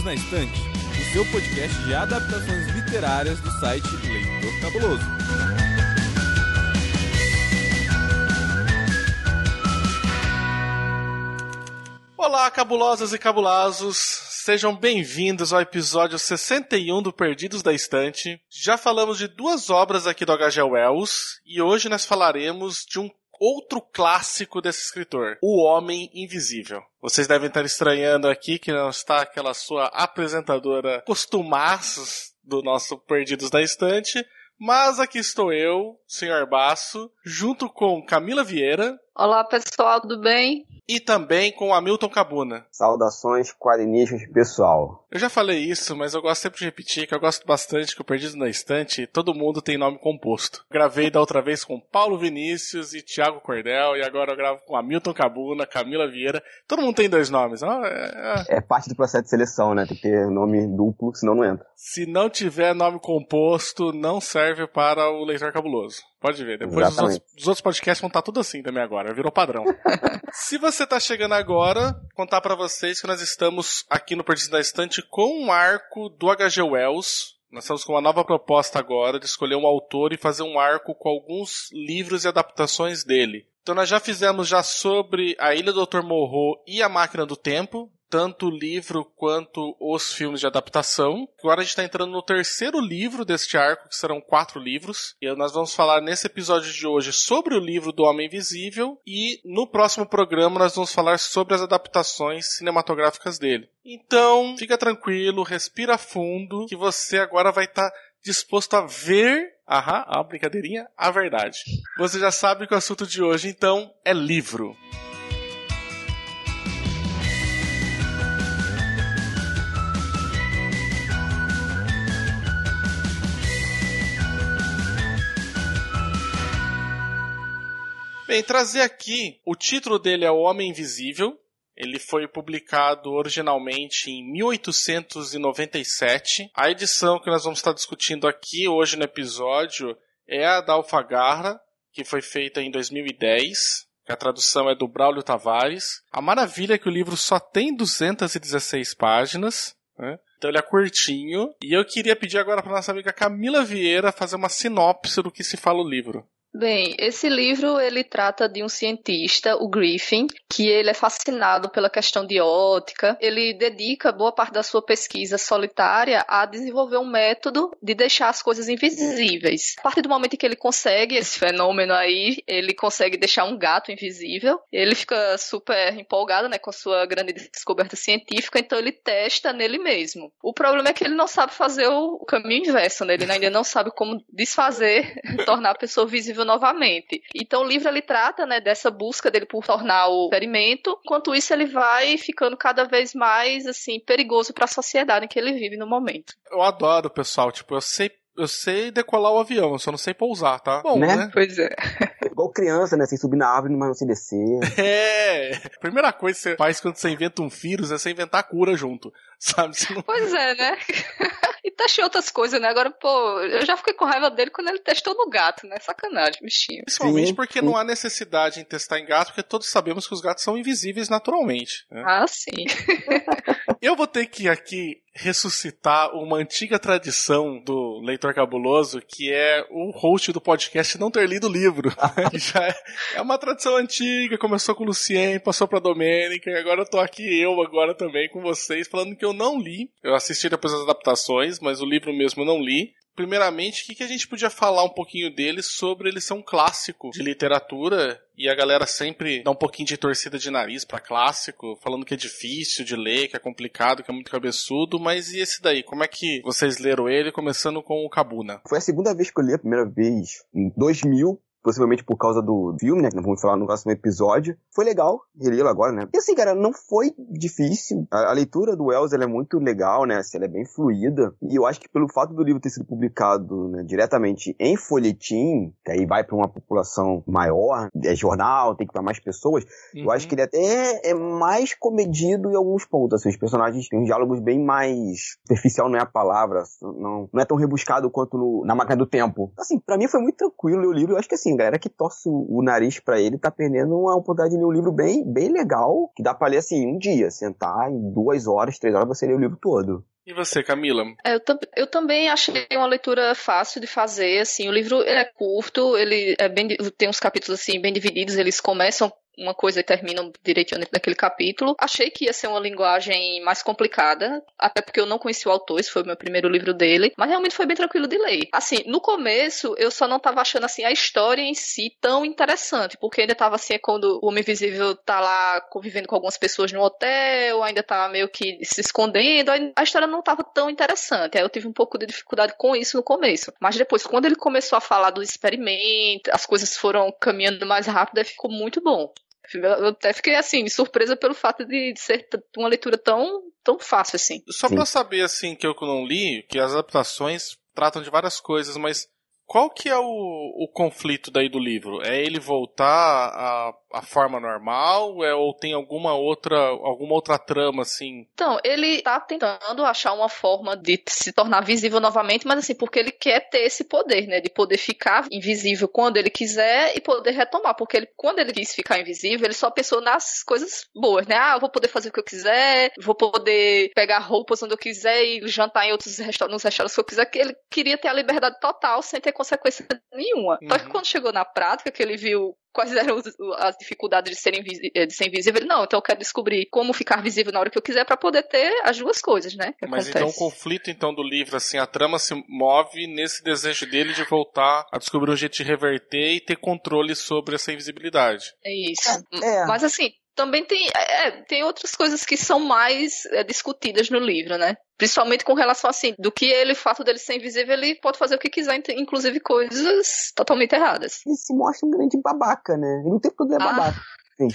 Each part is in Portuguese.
Perdidos na Estante, o seu podcast de adaptações literárias do site Leitor Cabuloso. Olá, cabulosas e cabulazos! Sejam bem-vindos ao episódio 61 do Perdidos da Estante. Já falamos de duas obras aqui do H.G. Wells e hoje nós falaremos de um outro clássico desse escritor, O Homem Invisível. Vocês devem estar estranhando aqui que não está aquela sua apresentadora costumaços do nosso Perdidos da Estante, mas aqui estou eu, Sr. Baço, junto com Camila Vieira. Olá pessoal, tudo bem? E também com Hamilton Cabuna. Saudações quadrinistas pessoal. Eu já falei isso, mas eu gosto sempre de repetir que eu gosto bastante que o Perdido na Estante, todo mundo tem nome composto. Gravei da outra vez com Paulo Vinícius e Thiago Cordel, e agora eu gravo com Hamilton Cabuna, Camila Vieira. Todo mundo tem dois nomes. Ah, é, é... é parte do processo de seleção, né? Tem que ter nome duplo, senão não entra. Se não tiver nome composto, não serve para o leitor cabuloso. Pode ver. Depois os outros, os outros, podcasts vão estar tudo assim também agora. Virou padrão. Se você está chegando agora, contar para vocês que nós estamos aqui no Perdido da Estante com um arco do H.G. Wells. Nós estamos com uma nova proposta agora de escolher um autor e fazer um arco com alguns livros e adaptações dele. Então nós já fizemos já sobre a Ilha do Dr. Morro e a Máquina do Tempo, tanto o livro quanto os filmes de adaptação. Agora a gente está entrando no terceiro livro deste arco, que serão quatro livros. E nós vamos falar nesse episódio de hoje sobre o livro do Homem Invisível. E no próximo programa nós vamos falar sobre as adaptações cinematográficas dele. Então, fica tranquilo, respira fundo, que você agora vai estar tá disposto a ver Aham, a brincadeirinha, a verdade. Você já sabe que o assunto de hoje, então, é livro. Bem, trazer aqui, o título dele é O Homem Invisível. Ele foi publicado originalmente em 1897. A edição que nós vamos estar discutindo aqui hoje no episódio é a da Alfagarra, que foi feita em 2010. A tradução é do Braulio Tavares. A maravilha é que o livro só tem 216 páginas. Né? Então ele é curtinho. E eu queria pedir agora para nossa amiga Camila Vieira fazer uma sinopse do que se fala o livro. Bem, esse livro ele trata de um cientista, o Griffin, que ele é fascinado pela questão de ótica. Ele dedica boa parte da sua pesquisa solitária a desenvolver um método de deixar as coisas invisíveis. A partir do momento que ele consegue esse fenômeno aí, ele consegue deixar um gato invisível. Ele fica super empolgado, né, com sua grande descoberta científica, então ele testa nele mesmo. O problema é que ele não sabe fazer o caminho inverso, né? Ele ainda não sabe como desfazer, tornar a pessoa visível novamente. Então o livro ele trata, né, dessa busca dele por tornar o experimento, enquanto isso ele vai ficando cada vez mais assim perigoso para a sociedade em que ele vive no momento. Eu adoro, pessoal, tipo, eu sei eu sei decolar o avião, eu só não sei pousar, tá? Bom, né? né? Pois é. Criança, né? Sem subir na árvore, mas não se descer. É. A primeira coisa que você faz quando você inventa um vírus é você inventar a cura junto. Sabe? Não... Pois é, né? e testei outras coisas, né? Agora, pô, eu já fiquei com raiva dele quando ele testou no gato, né? Sacanagem, bichinho. Principalmente sim, porque sim. não há necessidade em testar em gato, porque todos sabemos que os gatos são invisíveis naturalmente. Né? Ah, sim. Eu vou ter que aqui ressuscitar uma antiga tradição do leitor cabuloso, que é o host do podcast não ter lido o livro. já é, é, uma tradição antiga, começou com o Lucien, passou pra Domênica, e agora eu tô aqui eu agora também com vocês, falando que eu não li. Eu assisti depois as adaptações, mas o livro mesmo eu não li primeiramente, o que, que a gente podia falar um pouquinho dele sobre ele ser um clássico de literatura e a galera sempre dá um pouquinho de torcida de nariz para clássico, falando que é difícil de ler, que é complicado, que é muito cabeçudo, mas e esse daí? Como é que vocês leram ele, começando com o Cabuna? Foi a segunda vez que eu li, a primeira vez em 2000, possivelmente por causa do filme, né, que nós vamos falar no próximo episódio. Foi legal relê-lo agora, né? E assim, cara, não foi difícil. A, a leitura do Wells, é muito legal, né? Assim, ela é bem fluida. E eu acho que pelo fato do livro ter sido publicado né, diretamente em folhetim, que aí vai para uma população maior, é jornal, tem que para mais pessoas, uhum. eu acho que ele até é mais comedido em alguns pontos. Assim, os personagens têm diálogos bem mais superficial, não é a palavra, não, não é tão rebuscado quanto no, na Máquina do Tempo. Assim, para mim foi muito tranquilo ler o livro. Eu acho que assim, assim, a galera que torce o, nariz para ele tá perdendo uma oportunidade de ler um livro bem, bem legal, que dá pra ler assim, um dia, sentar em duas horas, três horas, você lê o livro todo. E você, Camila? É, eu, eu, também achei uma leitura fácil de fazer, assim, o livro ele é curto, ele é bem, tem uns capítulos assim bem divididos, eles começam uma coisa e terminam direitinho naquele capítulo. Achei que ia ser uma linguagem mais complicada, até porque eu não conheci o autor, esse foi o meu primeiro livro dele, mas realmente foi bem tranquilo de ler. Assim, no começo, eu só não tava achando assim a história em si tão interessante, porque ainda tava assim, é quando o Homem Invisível tá lá convivendo com algumas pessoas no hotel, ainda tá meio que se escondendo, a história não tava tão interessante. Aí eu tive um pouco de dificuldade com isso no começo. Mas depois, quando ele começou a falar do experimento, as coisas foram caminhando mais rápido, aí ficou muito bom. Eu até fiquei assim, surpresa pelo fato de ser uma leitura tão, tão fácil assim. Só para saber assim que eu não li, que as adaptações tratam de várias coisas, mas qual que é o, o conflito daí do livro? É ele voltar a a forma normal é, ou tem alguma outra alguma outra trama assim? Então, ele tá tentando achar uma forma de se tornar visível novamente, mas assim, porque ele quer ter esse poder, né, de poder ficar invisível quando ele quiser e poder retomar, porque ele, quando ele quis ficar invisível, ele só pensou nas coisas boas, né? Ah, eu vou poder fazer o que eu quiser, vou poder pegar roupas onde eu quiser e jantar em outros restaurantes, nos restaurantes que eu quiser, ele queria ter a liberdade total sem ter consequência nenhuma. Uhum. Só que quando chegou na prática, que ele viu quais eram as dificuldades de, ser eh, de ser invisível. Não, então eu quero descobrir como ficar visível na hora que eu quiser para poder ter as duas coisas, né? Mas acontece. então o conflito então do livro, assim, a trama se move nesse desejo dele de voltar a descobrir um jeito de reverter e ter controle sobre essa invisibilidade. É isso. É. Mas assim, também tem, é, é, tem outras coisas que são mais é, discutidas no livro, né? Principalmente com relação assim, do que ele, o fato dele ser invisível, ele pode fazer o que quiser, inclusive coisas totalmente erradas. Ele se mostra um grande babaca, né? Ele não tem é ah. babaca. Sim.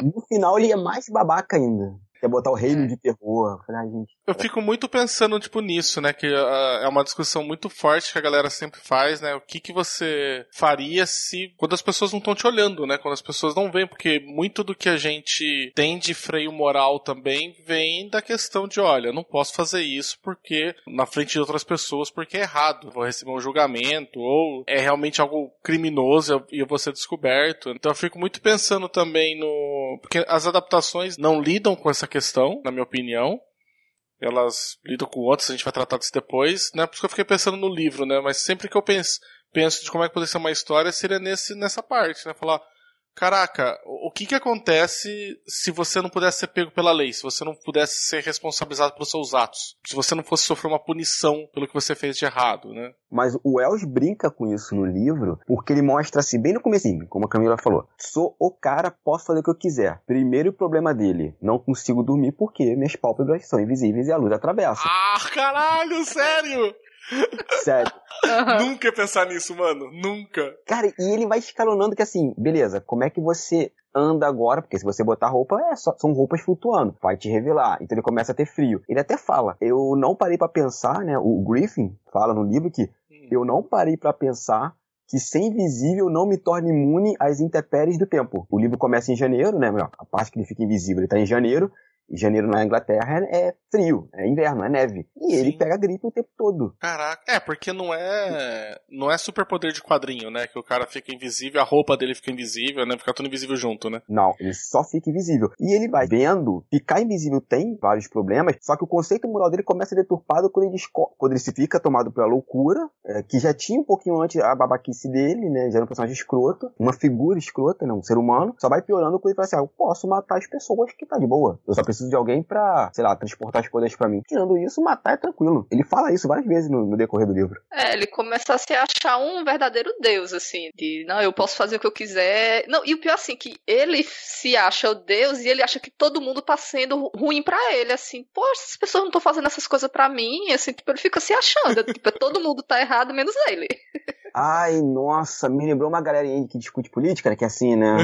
No final ele é mais babaca ainda quer botar o reino é. de terror. Falei, gente. Eu fico muito pensando, tipo, nisso, né? Que uh, é uma discussão muito forte que a galera sempre faz, né? O que, que você faria se. Quando as pessoas não estão te olhando, né? Quando as pessoas não veem, porque muito do que a gente tem de freio moral também vem da questão de, olha, eu não posso fazer isso porque na frente de outras pessoas porque é errado. Vou receber um julgamento, ou é realmente algo criminoso e eu vou ser descoberto. Então eu fico muito pensando também no. Porque as adaptações não lidam com essa questão, na minha opinião. Elas lidam com outras, a gente vai tratar disso depois, né? Por isso que eu fiquei pensando no livro, né? Mas sempre que eu penso, penso de como é que poderia ser uma história, seria nesse, nessa parte, né? Falar, Caraca, o que que acontece se você não pudesse ser pego pela lei, se você não pudesse ser responsabilizado pelos seus atos, se você não fosse sofrer uma punição pelo que você fez de errado, né? Mas o Wells brinca com isso no livro, porque ele mostra assim, bem no começo, como a Camila falou, sou o cara, posso fazer o que eu quiser. Primeiro problema dele, não consigo dormir porque minhas pálpebras são invisíveis e a luz atravessa. Ah, caralho, sério? Sério. Uhum. Nunca pensar nisso, mano. Nunca. Cara, e ele vai escalonando que assim, beleza, como é que você anda agora? Porque se você botar roupa, é só, são roupas flutuando. Vai te revelar. Então ele começa a ter frio. Ele até fala, eu não parei para pensar, né? O Griffin fala no livro que hum. eu não parei para pensar que ser invisível não me torne imune às intempéries do tempo. O livro começa em janeiro, né? A parte que ele fica invisível, ele tá em janeiro, janeiro na Inglaterra é frio, é inverno, é neve. E Sim. ele pega gripe o tempo todo. Caraca, é, porque não é. Não é superpoder de quadrinho, né? Que o cara fica invisível, a roupa dele fica invisível, né? Fica tudo invisível junto, né? Não, ele só fica invisível. E ele vai vendo, ficar invisível tem vários problemas, só que o conceito moral dele começa a deturpado quando ele, quando ele se fica tomado pela loucura, é, que já tinha um pouquinho antes a babaquice dele, né? Já era um personagem escroto, uma figura escrota, né? Um ser humano. Só vai piorando quando ele fala assim: ah, eu posso matar as pessoas que tá de boa. Eu só preciso preciso de alguém pra, sei lá, transportar as coisas para mim. Tirando isso, matar é tranquilo. Ele fala isso várias vezes no, no, decorrer do livro. É, ele começa a se achar um verdadeiro deus, assim, de, não, eu posso fazer o que eu quiser. Não, e o pior, assim, que ele se acha o deus e ele acha que todo mundo tá sendo ruim para ele, assim, poxa, essas pessoas não estão fazendo essas coisas para mim, assim, tipo, ele fica se achando, tipo, todo mundo tá errado, menos ele. Ai, nossa, me lembrou uma galerinha que discute política, né, que é assim, né?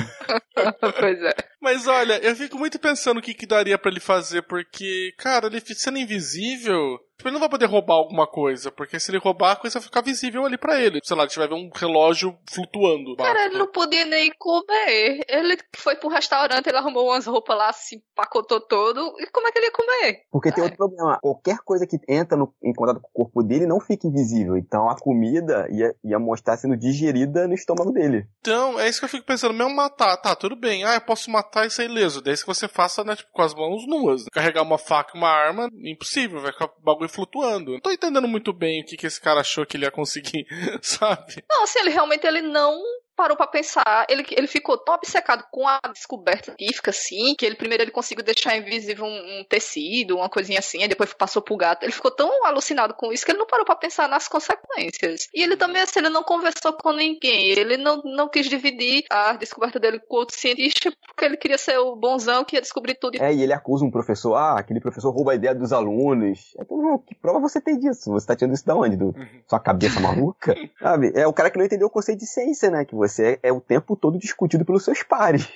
pois é. Mas olha, eu fico muito pensando o que, que daria para ele fazer, porque, cara, ele sendo invisível, Tipo, ele não vai poder roubar alguma coisa, porque se ele roubar, a coisa vai ficar visível ali para ele. Sei lá, a gente vai ver um relógio flutuando. Cara, ele não podia nem comer. Ele foi pro restaurante, ele arrumou umas roupas lá, se empacotou todo. E como é que ele ia comer? Porque tem outro problema. Qualquer coisa que entra no, em contato com o corpo dele não fica invisível. Então a comida ia, ia mostrar sendo digerida no estômago dele. Então, é isso que eu fico pensando. Mesmo matar, tá, tudo bem. Ah, eu posso matar e sair ileso. Desde que você faça, né, tipo, com as mãos nuas. Carregar uma faca e uma arma, impossível. Vai ficar o bagulho flutuando. Não tô entendendo muito bem o que, que esse cara achou que ele ia conseguir, sabe? Não, assim, ele realmente ele não parou para pensar, ele, ele ficou tão obcecado com a descoberta científica, assim, que ele primeiro ele conseguiu deixar invisível um, um, tecido, uma coisinha assim, aí depois passou pro gato. Ele ficou tão alucinado com isso que ele não parou para pensar nas consequências. E ele também, assim, ele não conversou com ninguém, ele não, não quis dividir a descoberta dele com outro cientista, porque ele queria ser o bonzão que ia descobrir tudo. É, e ele acusa um professor, ah, aquele professor rouba a ideia dos alunos. Então, que prova você tem disso? Você tá tirando isso da onde? Do uhum. sua cabeça maluca? Sabe? É o cara que não entendeu o conceito de ciência, né? Que você você é o tempo todo discutido pelos seus pares.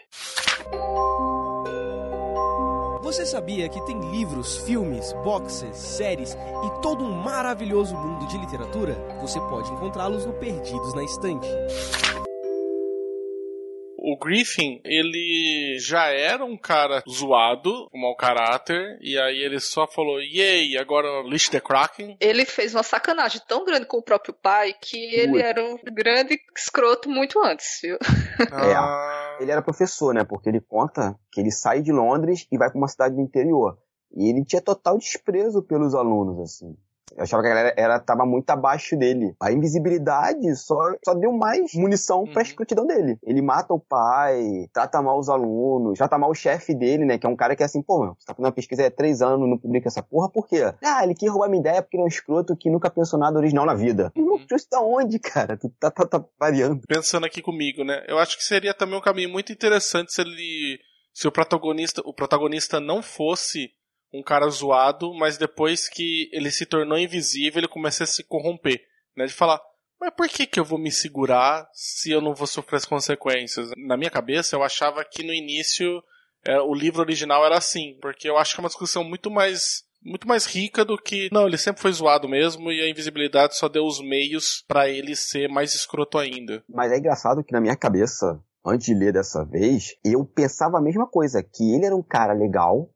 Você sabia que tem livros, filmes, boxes, séries e todo um maravilhoso mundo de literatura? Você pode encontrá-los no Perdidos na Estante o Griffin, ele já era um cara zoado, um mau caráter, e aí ele só falou, yay, agora lixo the Kraken. Ele fez uma sacanagem tão grande com o próprio pai que ele era um grande escroto muito antes, viu? Ah. É, ele era professor, né? Porque ele conta que ele sai de Londres e vai para uma cidade do interior. E ele tinha total desprezo pelos alunos, assim. Eu achava que a galera era, tava muito abaixo dele. A invisibilidade só, só deu mais munição uhum. pra escrotidão dele. Ele mata o pai, trata mal os alunos, trata mal o chefe dele, né? Que é um cara que é assim, pô, você tá fazendo uma pesquisa há três anos, não publica essa porra, por quê? Ah, ele quer roubar minha ideia porque ele é um escroto que nunca pensou nada original na vida. Uhum. Isso da onde, cara? Tu tá, tá, tá variando. Pensando aqui comigo, né? Eu acho que seria também um caminho muito interessante se ele. Se o protagonista, o protagonista não fosse um cara zoado, mas depois que ele se tornou invisível, ele começa a se corromper, né? De falar, mas por que que eu vou me segurar se eu não vou sofrer as consequências? Na minha cabeça, eu achava que no início é, o livro original era assim, porque eu acho que é uma discussão muito mais muito mais rica do que não, ele sempre foi zoado mesmo e a invisibilidade só deu os meios para ele ser mais escroto ainda. Mas é engraçado que na minha cabeça, antes de ler dessa vez, eu pensava a mesma coisa, que ele era um cara legal,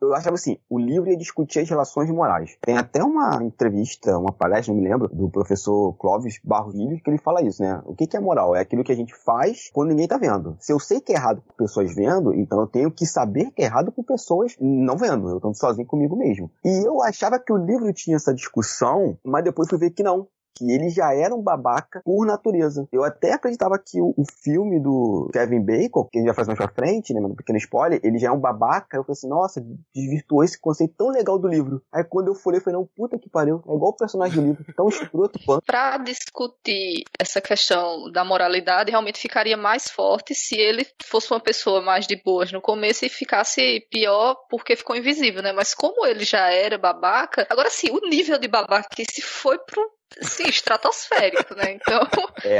eu achava assim, o livro ia discutir as relações morais. Tem até uma entrevista, uma palestra, não me lembro, do professor Clóvis Livre, que ele fala isso, né? O que é moral? É aquilo que a gente faz quando ninguém tá vendo. Se eu sei que é errado com pessoas vendo, então eu tenho que saber que é errado com pessoas não vendo. Eu tô sozinho comigo mesmo. E eu achava que o livro tinha essa discussão, mas depois fui ver que não que ele já era um babaca por natureza. Eu até acreditava que o, o filme do Kevin Bacon, que a gente vai fazer mais pra frente, né, um pequeno spoiler, ele já é um babaca. Eu falei assim, nossa, desvirtuou esse conceito tão legal do livro. Aí quando eu falei, eu falei, não, puta que pariu, é igual o personagem do livro, tão escroto quanto. Pra discutir essa questão da moralidade, realmente ficaria mais forte se ele fosse uma pessoa mais de boas no começo e ficasse pior porque ficou invisível, né? Mas como ele já era babaca, agora sim, o nível de babaca que se foi pro Sim, estratosférico, né? Então. É.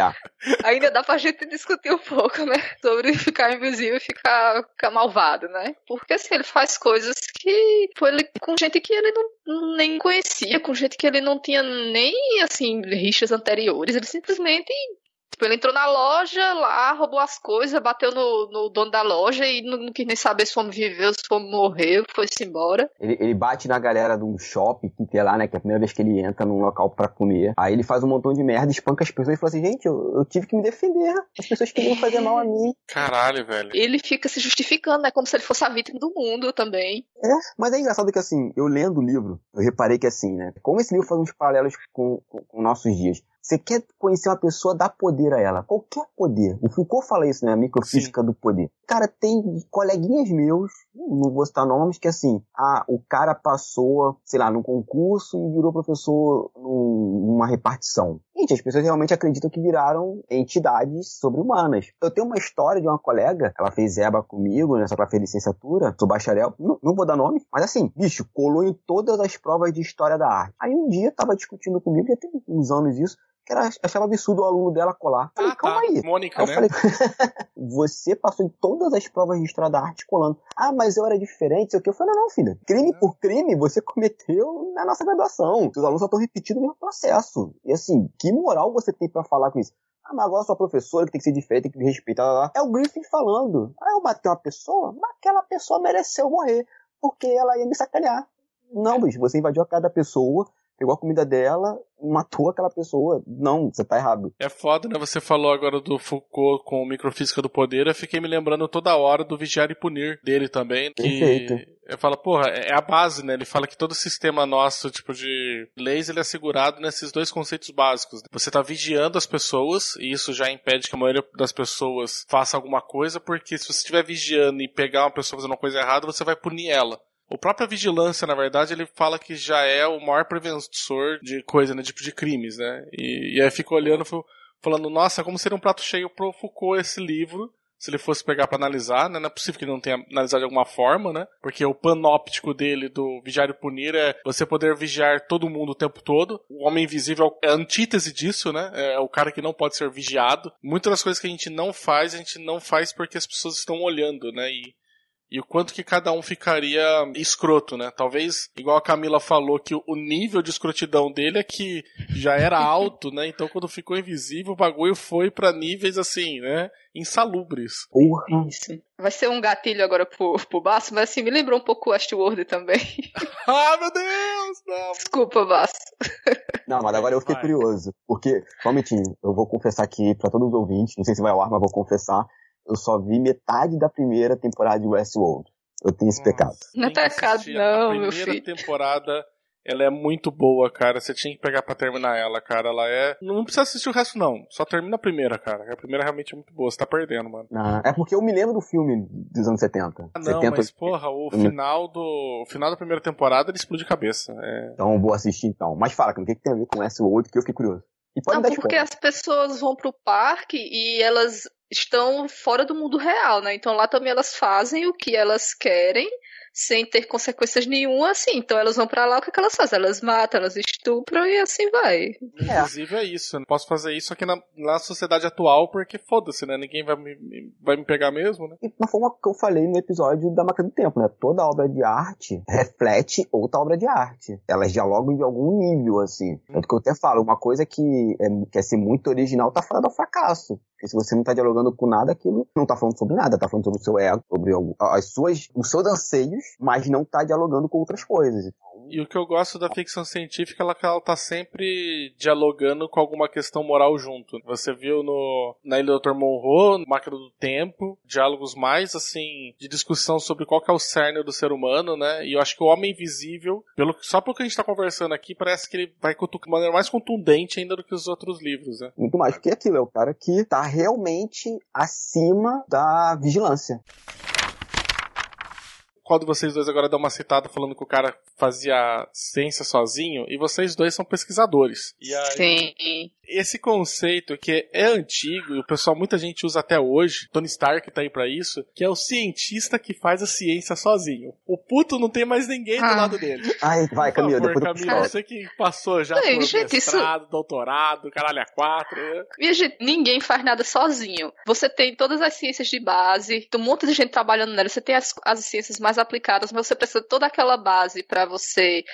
Ainda dá pra gente discutir um pouco, né? Sobre ficar invisível e ficar, ficar malvado, né? Porque assim, ele faz coisas que. Foi ele, com gente que ele não, nem conhecia, com gente que ele não tinha nem, assim, rixas anteriores. Ele simplesmente Tipo, ele entrou na loja lá, roubou as coisas, bateu no, no dono da loja e não, não, quis nem saber se o homem viveu, se o homem morreu, foi-se embora. Ele, ele, bate na galera de um shopping que tem lá, né? Que é a primeira vez que ele entra num local para comer. Aí ele faz um montão de merda, espanca as pessoas e fala assim: gente, eu, eu tive que me defender. As pessoas queriam fazer mal a mim. Caralho, velho. Ele fica se justificando, né? Como se ele fosse a vítima do mundo também. É, mas é engraçado que assim, eu lendo o livro, eu reparei que assim, né? Como esse livro faz uns paralelos com, com, com nossos dias. Você quer conhecer uma pessoa, dá poder a ela. Qualquer poder. O Foucault fala isso, né? A microfísica Sim. do poder. Cara, tem coleguinhas meus, não vou citar nomes, que assim, ah, o cara passou, sei lá, num concurso e virou professor num, numa repartição. Gente, as pessoas realmente acreditam que viraram entidades sobre-humanas. Eu tenho uma história de uma colega, ela fez EBA comigo, né? Só que ela fez licenciatura, sou bacharel, não, não vou dar nome, mas assim, bicho, colou em todas as provas de história da arte. Aí um dia tava discutindo comigo, já tem uns anos isso, que ela achava absurdo o aluno dela colar. Falei, Ah, calma tá. aí. Mônica, Aí né? falei, você passou em todas as provas de estrada arte colando. Ah, mas eu era diferente, sei o que. Eu falei, não, não, filha. Crime por crime você cometeu na nossa graduação. Seus alunos só estão repetindo o mesmo processo. E assim, que moral você tem pra falar com isso? Ah, mas agora sua professora que tem que ser diferente, tem que me respeitar. Lá, lá. É o Griffin falando. Ah, eu bati uma pessoa, mas aquela pessoa mereceu morrer. Porque ela ia me sacanear. Não, bicho, você invadiu a casa da pessoa, pegou a comida dela, matou aquela pessoa. Não, você tá errado. É foda, né? Você falou agora do Foucault com microfísica do poder. Eu fiquei me lembrando toda hora do Vigiar e Punir dele também. Que Perfeito. eu falo, porra, é a base, né? Ele fala que todo sistema nosso, tipo, de leis, ele é assegurado nesses dois conceitos básicos. Você tá vigiando as pessoas, e isso já impede que a maioria das pessoas faça alguma coisa, porque se você estiver vigiando e pegar uma pessoa fazendo uma coisa errada, você vai punir ela. O própria vigilância, na verdade, ele fala que já é o maior preventor de coisa, né? Tipo de crimes, né? E, e aí fica olhando, fal- falando, nossa, como seria um prato cheio pro Foucault esse livro, se ele fosse pegar pra analisar, né? Não é possível que ele não tenha analisado de alguma forma, né? Porque o panóptico dele, do Vigiar e Punir, é você poder vigiar todo mundo o tempo todo. O Homem Invisível é a antítese disso, né? É o cara que não pode ser vigiado. Muitas das coisas que a gente não faz, a gente não faz porque as pessoas estão olhando, né? E e o quanto que cada um ficaria escroto, né? Talvez, igual a Camila falou, que o nível de escrotidão dele é que já era alto, né? Então quando ficou invisível, o bagulho foi pra níveis assim, né? Insalubres. Porra. Isso. Vai ser um gatilho agora pro, pro Basso, mas assim, me lembrou um pouco o Westworld também. ah, meu Deus! Não. Desculpa, Basso. Não, mas agora eu fiquei Vai. curioso. Porque, somente, eu vou confessar aqui pra todos os ouvintes, não sei se vai ao ar, mas vou confessar. Eu só vi metade da primeira temporada de Westworld. Eu tenho esse pecado. Não é pecado, assistir. não, A meu primeira filho. temporada, ela é muito boa, cara. Você tinha que pegar pra terminar ela, cara. Ela é. Não precisa assistir o resto, não. Só termina a primeira, cara. A primeira realmente é muito boa. Você tá perdendo, mano. Ah, é porque eu me lembro do filme dos anos 70. Ah, não, 70, mas porra, o final do. O final da primeira temporada ele explode cabeça. É. Então eu vou assistir então. Mas fala, o que, que tem a ver com Westworld que eu fiquei curioso? E pode Não, porque as pessoas vão pro parque e elas estão fora do mundo real, né? Então lá também elas fazem o que elas querem sem ter consequências nenhuma, assim. Então elas vão pra lá, o que, é que elas fazem? Elas matam, elas estupram e assim vai. É. Inclusive é isso. Eu não posso fazer isso aqui na, na sociedade atual porque foda-se, né? Ninguém vai me, me- vai me pegar mesmo, né? E na forma que eu falei no episódio da Máquina do Tempo, né? Toda obra de arte reflete outra obra de arte. Elas dialogam de algum nível, assim. Tanto que eu até falo, uma coisa que é, quer ser muito original tá fora do fracasso. Porque se você não tá dialogando com nada, aquilo não tá falando sobre nada, tá falando sobre o seu ego, sobre algo- as suas, os seus anseios, mas não tá dialogando com outras coisas. Então, E o que eu gosto da ficção científica é que ela tá sempre dialogando com alguma questão moral junto. Você viu no na Ilha do Dr. Monroe, Máquina do Tempo, diálogos mais assim de discussão sobre qual que é o cerne do ser humano, né? E eu acho que o Homem Invisível, pelo só pelo que a gente tá conversando aqui, parece que ele vai de maneira mais contundente ainda do que os outros livros, né? muito mais porque aquilo, é o cara que tá realmente acima da vigilância. Qual de vocês dois agora dá uma citada falando que o cara fazia ciência sozinho e vocês dois são pesquisadores. E aí, Sim. esse conceito que é antigo e o pessoal, muita gente usa até hoje, Tony Stark tá aí pra isso, que é o cientista que faz a ciência sozinho. O puto não tem mais ninguém do Ah. lado dele. Ai, vai, Camila, depois eu Camila, conto. você que passou já Ei, por gente, isso- mestrado, doutorado, caralho, a quatro. né? Minha gente, ninguém faz nada sozinho. Você tem todas as ciências de base, tem um monte de gente trabalhando nela. Você tem as, as ciências mais aplicadas, mas você precisa de toda aquela base para você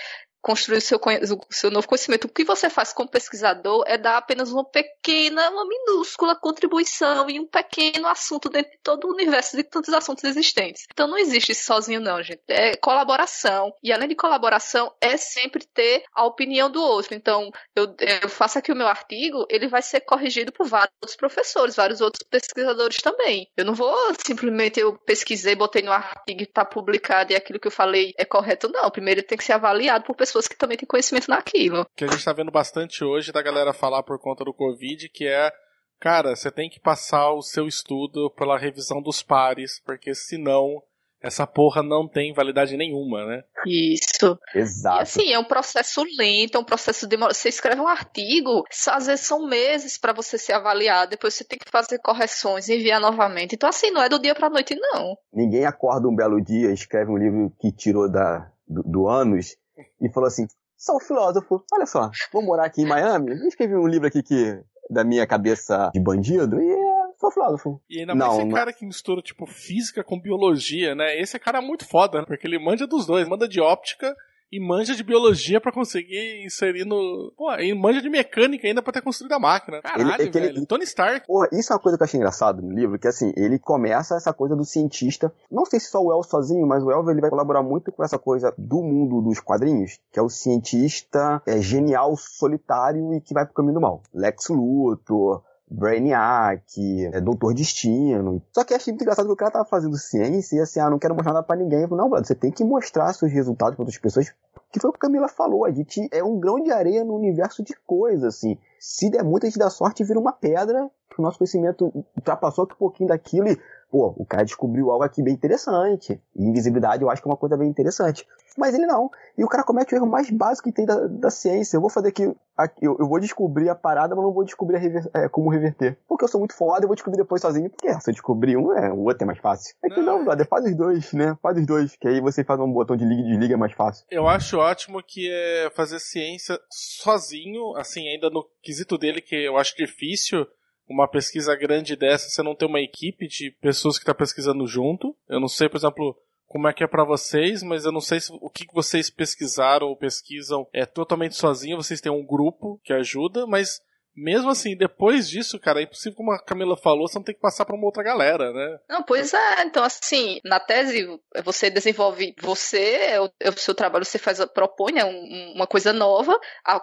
construir o seu, o seu novo conhecimento. O que você faz como pesquisador é dar apenas uma pequena, uma minúscula contribuição em um pequeno assunto dentro de todo o universo de tantos assuntos existentes. Então não existe isso sozinho, não, gente. É colaboração. E além de colaboração, é sempre ter a opinião do outro. Então, eu, eu faço aqui o meu artigo, ele vai ser corrigido por vários outros professores, vários outros pesquisadores também. Eu não vou simplesmente eu pesquisei, botei no artigo e está publicado e aquilo que eu falei é correto, não. Primeiro tem que ser avaliado por pessoas que também têm conhecimento naquilo. que a gente tá vendo bastante hoje da galera falar por conta do Covid, que é, cara, você tem que passar o seu estudo pela revisão dos pares, porque senão essa porra não tem validade nenhuma, né? Isso. E Exato. assim, é um processo lento, é um processo demorado. Você escreve um artigo, às vezes são meses para você ser avaliado, depois você tem que fazer correções, enviar novamente. Então, assim, não é do dia pra noite, não. Ninguém acorda um belo dia, escreve um livro que tirou da, do, do ânus e falou assim: sou filósofo. Olha só, vou morar aqui em Miami. Escrevi um livro aqui que da minha cabeça de bandido e sou filósofo. E ainda mais não, esse cara que mistura, tipo, física com biologia, né? Esse cara é muito foda, né? Porque ele manja dos dois, manda de óptica e manja de biologia para conseguir inserir no. Pô, e manja de mecânica ainda pra ter construído a máquina. Caralho, ele, é velho. Ele... Tony Stark. Pô, isso é uma coisa que eu achei engraçado no livro, que assim, ele começa essa coisa do cientista. Não sei se só o El sozinho, mas o El ele vai colaborar muito com essa coisa do mundo dos quadrinhos, que é o cientista é, genial, solitário e que vai pro caminho do mal. Lex Luthor. Brainiac, é, Doutor Destino. Só que achei muito engraçado que o cara tava fazendo ciência e assim, ah, não quero mostrar nada pra ninguém. Eu falei, não, brother, você tem que mostrar seus resultados para outras pessoas que foi o que a Camila falou, a gente é um grão de areia no universo de coisas, assim. Se der muito, a gente dá sorte e vira uma pedra, o nosso conhecimento ultrapassou um pouquinho daquilo e, pô, o cara descobriu algo aqui bem interessante. E invisibilidade eu acho que é uma coisa bem interessante. Mas ele não. E o cara comete o erro mais básico que tem da, da ciência. Eu vou fazer aqui, eu, eu, vou descobrir a parada, mas não vou descobrir rever, é, como reverter. Porque eu sou muito foda, eu vou descobrir depois sozinho. Porque se eu descobrir um, é, o outro é mais fácil. É que não, não brother, faz os dois, né? Faz os dois. Que aí você faz um botão de liga e desliga é mais fácil. Eu acho ótimo que é fazer ciência sozinho, assim, ainda no quesito dele, que eu acho difícil uma pesquisa grande dessa, você não ter uma equipe de pessoas que está pesquisando junto. Eu não sei, por exemplo, como é que é para vocês, mas eu não sei se o que vocês pesquisaram ou pesquisam é totalmente sozinho, vocês têm um grupo que ajuda, mas mesmo assim, depois disso, cara, é impossível, como a Camila falou, você não tem que passar para uma outra galera, né? Não, pois é. Então, assim, na tese, você desenvolve você, é o, é o seu trabalho, você faz, propõe né, um, uma coisa nova,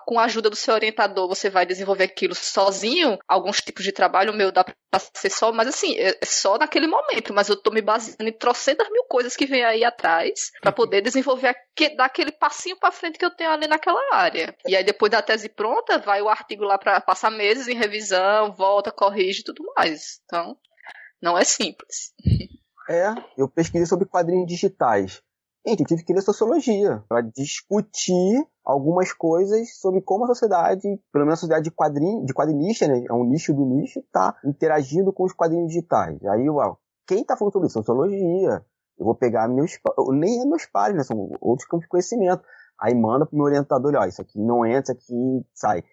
com a ajuda do seu orientador, você vai desenvolver aquilo sozinho, alguns tipos de trabalho, meu dá pra ser só, mas assim, é, é só naquele momento, mas eu tô me baseando em trocentas mil coisas que vem aí atrás, para poder desenvolver, aquele, dar aquele passinho para frente que eu tenho ali naquela área. E aí, depois da tese pronta, vai o artigo lá para passar meses em revisão, volta, corrige e tudo mais. Então, não é simples. É, eu pesquisei sobre quadrinhos digitais. Gente, eu tive que ler sociologia para discutir algumas coisas sobre como a sociedade, pelo menos a sociedade de quadrinho, de quadrinista, né, é um nicho do nicho, está interagindo com os quadrinhos digitais. Aí, uau, quem está falando sobre isso? Sociologia. Eu vou pegar meus, nem é meus pares, né, são outros campos de conhecimento. Aí manda pro meu orientador, ó, isso aqui não entra, isso aqui sai.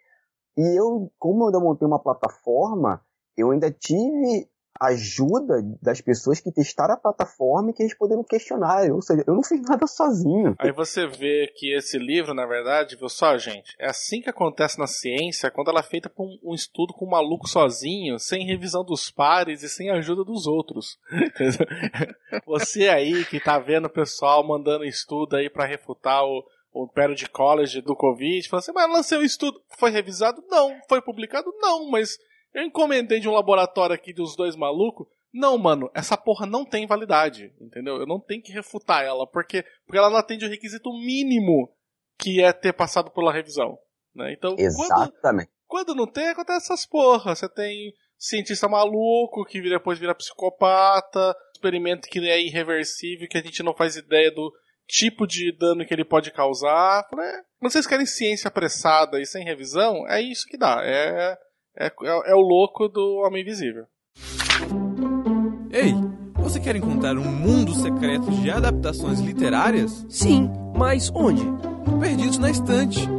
E eu, como eu ainda montei uma plataforma, eu ainda tive ajuda das pessoas que testaram a plataforma e que responderam questionário. Ou seja, eu não fiz nada sozinho. Aí você vê que esse livro, na verdade, viu só, gente, é assim que acontece na ciência quando ela é feita por um, um estudo com um maluco sozinho, sem revisão dos pares e sem ajuda dos outros. você aí que tá vendo o pessoal mandando estudo aí para refutar o o Parody College do Covid, falou assim, mas lancei um estudo, foi revisado? Não. Foi publicado? Não, mas eu encomendei de um laboratório aqui dos dois malucos. Não, mano, essa porra não tem validade, entendeu? Eu não tenho que refutar ela, porque, porque ela não atende o requisito mínimo que é ter passado pela revisão. Né? Então, Exatamente. Quando, quando não tem, acontece essas porras. Você tem cientista maluco que depois vira psicopata, experimento que é irreversível, que a gente não faz ideia do tipo de dano que ele pode causar. É, quando vocês querem ciência apressada e sem revisão, é isso que dá. É, é, é, é o louco do Homem Invisível. Ei, você quer encontrar um mundo secreto de adaptações literárias? Sim, mas onde? Perdidos na Estante.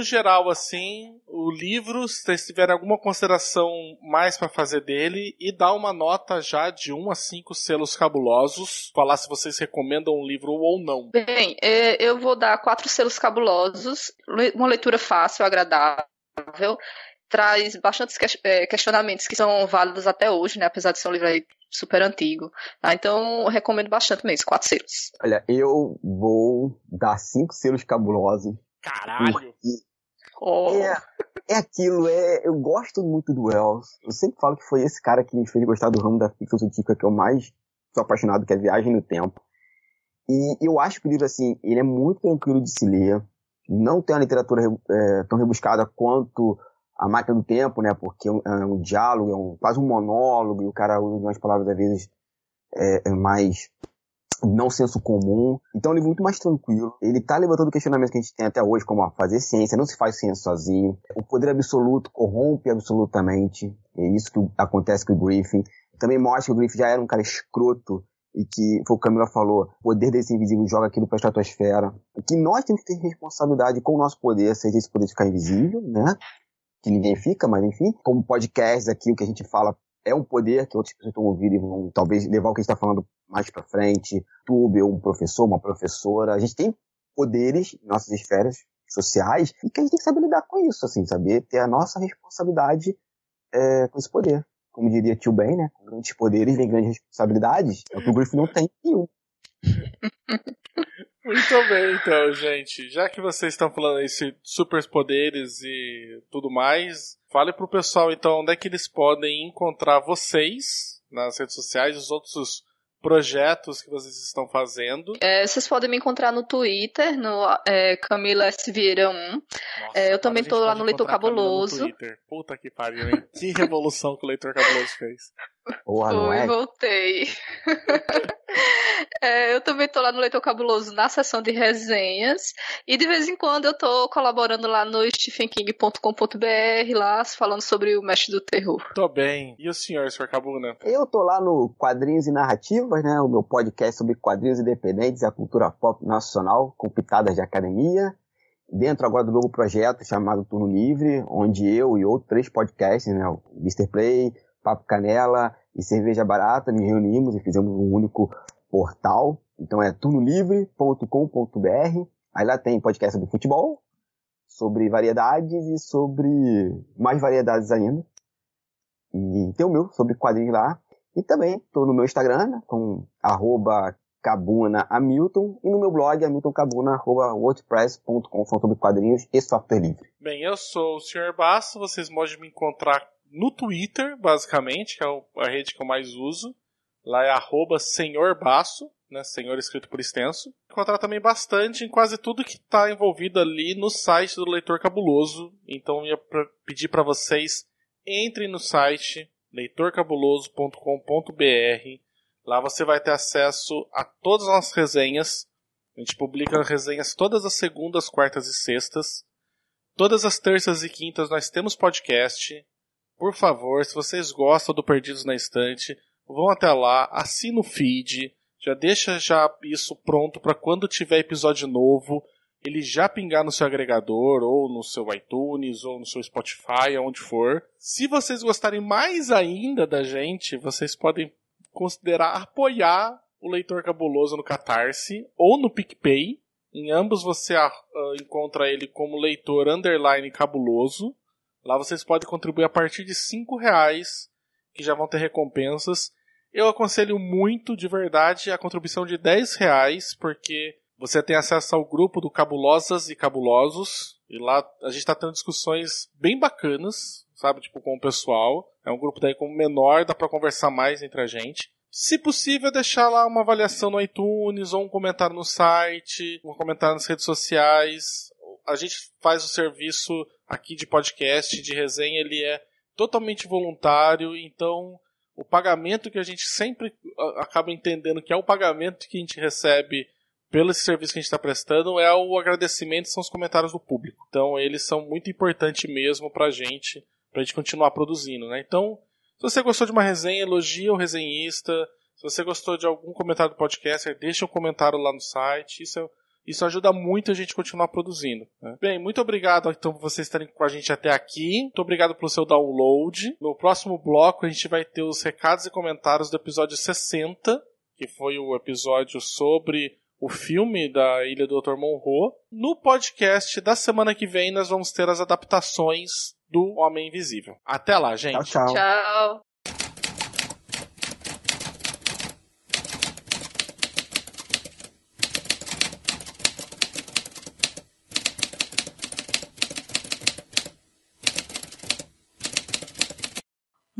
No geral, assim, o livro, se vocês tiverem alguma consideração mais para fazer dele, e dar uma nota já de 1 a 5 selos cabulosos, falar se vocês recomendam o livro ou não. Bem, é, eu vou dar quatro selos cabulosos, uma leitura fácil, agradável, traz bastantes é, questionamentos que são válidos até hoje, né? Apesar de ser um livro aí super antigo. Tá? Então, eu recomendo bastante mesmo, quatro selos. Olha, eu vou dar cinco selos cabulosos. Caralho! Porque Oh. É, é aquilo, é, eu gosto muito do Wells. Eu sempre falo que foi esse cara que me fez gostar do ramo da ficção científica que eu mais sou apaixonado, que é Viagem no Tempo. E eu acho que o livro, assim, ele é muito tranquilo de se ler. Não tem uma literatura é, tão rebuscada quanto A Máquina do Tempo, né? Porque é um, é diálogo, é um, quase um monólogo, e o cara usa umas palavras, às vezes, é, é mais não senso comum. Então é um livro muito mais tranquilo. Ele tá levantando o questionamento que a gente tem até hoje, como ó, fazer ciência, não se faz ciência sozinho. O poder absoluto corrompe absolutamente. É isso que acontece com o Griffin. Também mostra que o Griffin já era um cara escroto e que foi o que Camila falou, o poder desse invisível joga aquilo para a estratosfera. E que nós temos que ter responsabilidade com o nosso poder, seja esse poder ficar invisível, né? Que ninguém fica, mas enfim, como podcast aqui, o que a gente fala é um poder que outras pessoas estão ouvindo e vão talvez levar o que a gente está falando mais para frente. Ou um professor, uma professora. A gente tem poderes em nossas esferas sociais e que a gente tem que saber lidar com isso, assim, saber ter a nossa responsabilidade é, com esse poder. Como diria tio Ben, né? Com grandes poderes vem grandes responsabilidades. É o que o Griffin não tem nenhum. Muito bem, então, gente. Já que vocês estão falando aí de superpoderes e tudo mais, fale pro pessoal, então, onde é que eles podem encontrar vocês nas redes sociais, os outros projetos que vocês estão fazendo. É, vocês podem me encontrar no Twitter, no é, Camila S. Vieira 1. Nossa, é, eu também tô lá no Leitor Cabuloso. Puta que pariu, hein? Que revolução que o Leitor Cabuloso fez. Boa, Fui, é? voltei. é, eu também tô lá no Leitor Cabuloso na seção de resenhas. E de vez em quando eu tô colaborando lá no stephenking.com.br, lá falando sobre o Mestre do Terror. Tô bem. E o senhor, senhor Cabuna? Eu tô lá no Quadrinhos e Narrativas, né? O meu podcast sobre quadrinhos independentes e a cultura pop nacional, com pitadas de academia dentro agora do novo projeto chamado Turno Livre, onde eu e outros três podcasts, né, o Mr. Play, Papo Canela e Cerveja Barata, nos reunimos e fizemos um único portal. Então é turnolivre.com.br. Aí lá tem podcast sobre futebol, sobre variedades e sobre mais variedades ainda. E tem o meu, sobre quadrinhos lá. E também estou no meu Instagram, né, com arroba Cabuna Hamilton e no meu blog hamiltoncabuna.wordpress.com sobre quadrinhos e software livre. Bem, eu sou o Sr. Basso, vocês podem me encontrar no Twitter, basicamente, que é a rede que eu mais uso. Lá é arroba senhor Basso, né, senhor escrito por extenso. Encontrar também bastante em quase tudo que está envolvido ali no site do Leitor Cabuloso. Então eu ia pedir para vocês, entrem no site leitorcabuloso.com.br. Lá você vai ter acesso a todas as nossas resenhas. A gente publica resenhas todas as segundas, quartas e sextas. Todas as terças e quintas nós temos podcast. Por favor, se vocês gostam do Perdidos na Estante, vão até lá, assina o feed, já deixa já isso pronto para quando tiver episódio novo, ele já pingar no seu agregador, ou no seu iTunes, ou no seu Spotify, aonde for. Se vocês gostarem mais ainda da gente, vocês podem considerar apoiar o Leitor Cabuloso no Catarse ou no PicPay. Em ambos você uh, encontra ele como Leitor Underline Cabuloso. Lá vocês podem contribuir a partir de cinco reais, que já vão ter recompensas. Eu aconselho muito, de verdade, a contribuição de 10 reais, porque você tem acesso ao grupo do Cabulosas e Cabulosos. E lá a gente está tendo discussões bem bacanas, sabe? Tipo, com o pessoal. É um grupo daí como menor, dá para conversar mais entre a gente. Se possível, deixar lá uma avaliação no iTunes, ou um comentário no site, um comentário nas redes sociais. A gente faz o serviço aqui de podcast, de resenha, ele é totalmente voluntário, então o pagamento que a gente sempre acaba entendendo que é o pagamento que a gente recebe pelo serviço que a gente está prestando é o agradecimento são os comentários do público. Então eles são muito importantes mesmo para a gente, para a gente continuar produzindo, né? Então, se você gostou de uma resenha, elogia o resenhista. Se você gostou de algum comentário do podcast, deixa um comentário lá no site. Isso é isso ajuda muito a gente continuar produzindo. Né? Bem, muito obrigado então por vocês estarem com a gente até aqui. Muito obrigado pelo seu download. No próximo bloco a gente vai ter os recados e comentários do episódio 60, que foi o episódio sobre o filme da Ilha do Dr. Monroe. No podcast da semana que vem nós vamos ter as adaptações do Homem Invisível. Até lá, gente. Tchau, tchau. Tchau.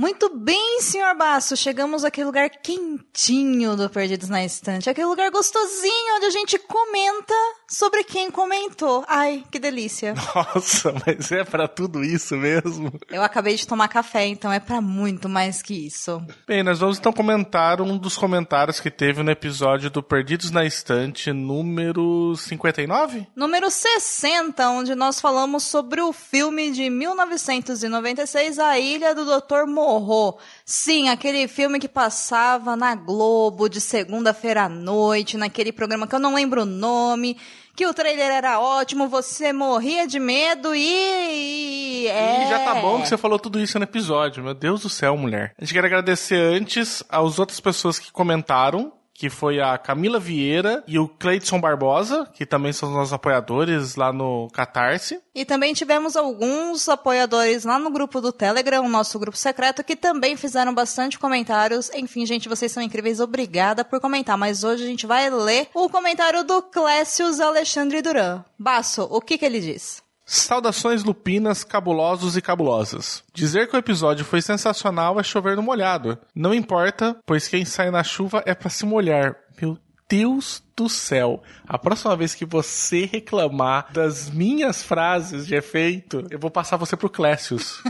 Muito bem, senhor Basso, chegamos àquele lugar quentinho do Perdidos na Estante, aquele lugar gostosinho onde a gente comenta sobre quem comentou. Ai, que delícia. Nossa, mas é para tudo isso mesmo? Eu acabei de tomar café, então é para muito mais que isso. Bem, nós vamos então comentar um dos comentários que teve no episódio do Perdidos na Estante, número 59? Número 60, onde nós falamos sobre o filme de 1996, A Ilha do Dr. Morro. Sim, aquele filme que passava na Globo de segunda-feira à noite, naquele programa que eu não lembro o nome, que o trailer era ótimo, você morria de medo e. É... E já tá bom que você falou tudo isso no episódio. Meu Deus do céu, mulher. A gente quer agradecer antes às outras pessoas que comentaram que foi a Camila Vieira e o Cleidson Barbosa, que também são nossos apoiadores lá no Catarse. E também tivemos alguns apoiadores lá no grupo do Telegram, nosso grupo secreto, que também fizeram bastante comentários. Enfim, gente, vocês são incríveis, obrigada por comentar. Mas hoje a gente vai ler o comentário do Clécius Alexandre Duran. Basso, o que, que ele diz? Saudações lupinas, cabulosos e cabulosas. Dizer que o episódio foi sensacional é chover no molhado. Não importa, pois quem sai na chuva é para se molhar. Meu Deus do céu. A próxima vez que você reclamar das minhas frases de efeito, eu vou passar você pro Clécius.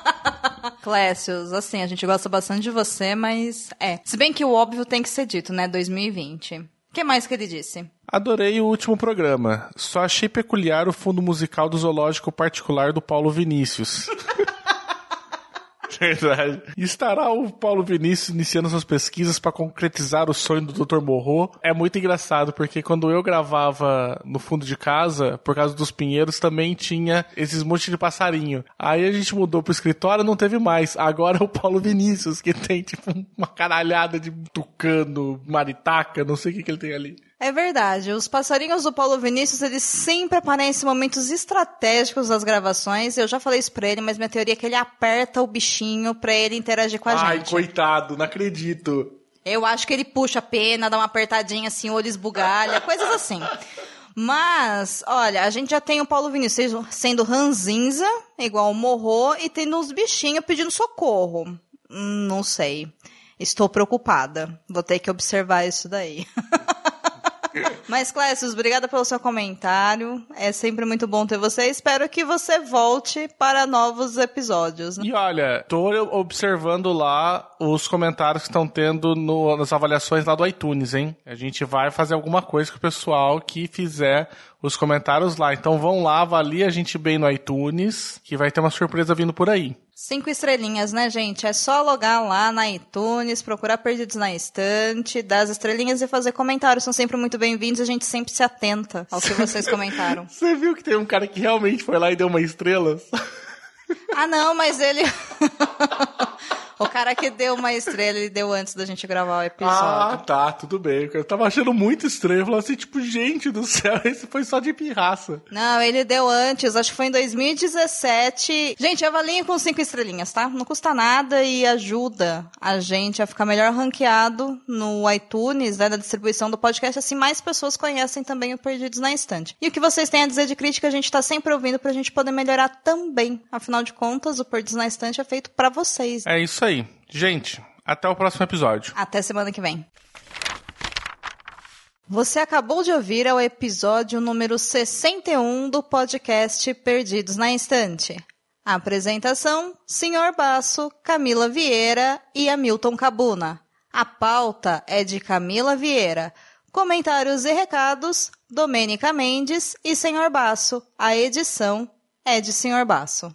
Clécius, assim, a gente gosta bastante de você, mas é. Se bem que o óbvio tem que ser dito, né? 2020. O que mais que ele disse? Adorei o último programa. Só achei peculiar o fundo musical do zoológico particular do Paulo Vinícius. Verdade. E estará o Paulo Vinícius iniciando suas pesquisas para concretizar o sonho do Dr. Morro. É muito engraçado, porque quando eu gravava no fundo de casa, por causa dos pinheiros, também tinha esses montes de passarinho. Aí a gente mudou pro escritório, não teve mais. Agora é o Paulo Vinícius, que tem tipo uma caralhada de tucano, maritaca, não sei o que, que ele tem ali. É verdade. Os passarinhos do Paulo Vinícius, eles sempre aparecem em momentos estratégicos das gravações. Eu já falei isso pra ele, mas minha teoria é que ele aperta o bichinho pra ele interagir com a Ai, gente. Ai, coitado, não acredito. Eu acho que ele puxa a pena, dá uma apertadinha assim, olho esbugalha, coisas assim. Mas, olha, a gente já tem o Paulo Vinícius sendo ranzinza, igual o Morro, e tendo uns bichinhos pedindo socorro. Hum, não sei. Estou preocupada. Vou ter que observar isso daí. Mas, Clécio, obrigada pelo seu comentário. É sempre muito bom ter você. Espero que você volte para novos episódios. Né? E olha, tô observando lá os comentários que estão tendo no, nas avaliações lá do iTunes, hein? A gente vai fazer alguma coisa com o pessoal que fizer os comentários lá. Então vão lá, avalie a gente bem no iTunes, que vai ter uma surpresa vindo por aí. Cinco estrelinhas, né, gente? É só logar lá na iTunes, procurar Perdidos na Estante, dar as estrelinhas e fazer comentários. São sempre muito bem-vindos. A gente sempre se atenta ao que vocês comentaram. Você viu que tem um cara que realmente foi lá e deu uma estrela? ah, não, mas ele. O cara que deu uma estrela, ele deu antes da gente gravar o episódio. Ah, tá, tudo bem. Eu tava achando muito estranho. Eu falei assim, tipo, gente do céu, esse foi só de pirraça. Não, ele deu antes, acho que foi em 2017. Gente, avaliem com cinco estrelinhas, tá? Não custa nada e ajuda a gente a ficar melhor ranqueado no iTunes, né, da distribuição do podcast, assim mais pessoas conhecem também o Perdidos na Estante. E o que vocês têm a dizer de crítica, a gente tá sempre ouvindo pra gente poder melhorar também. Afinal de contas, o Perdidos na Estante é feito para vocês. É isso aí aí. Gente, até o próximo episódio. Até semana que vem. Você acabou de ouvir o episódio número 61 do podcast Perdidos na Instante. A apresentação: Sr. Basso, Camila Vieira e Hamilton Cabuna. A pauta é de Camila Vieira. Comentários e recados: Domênica Mendes e Sr. Basso. A edição é de Sr. Basso.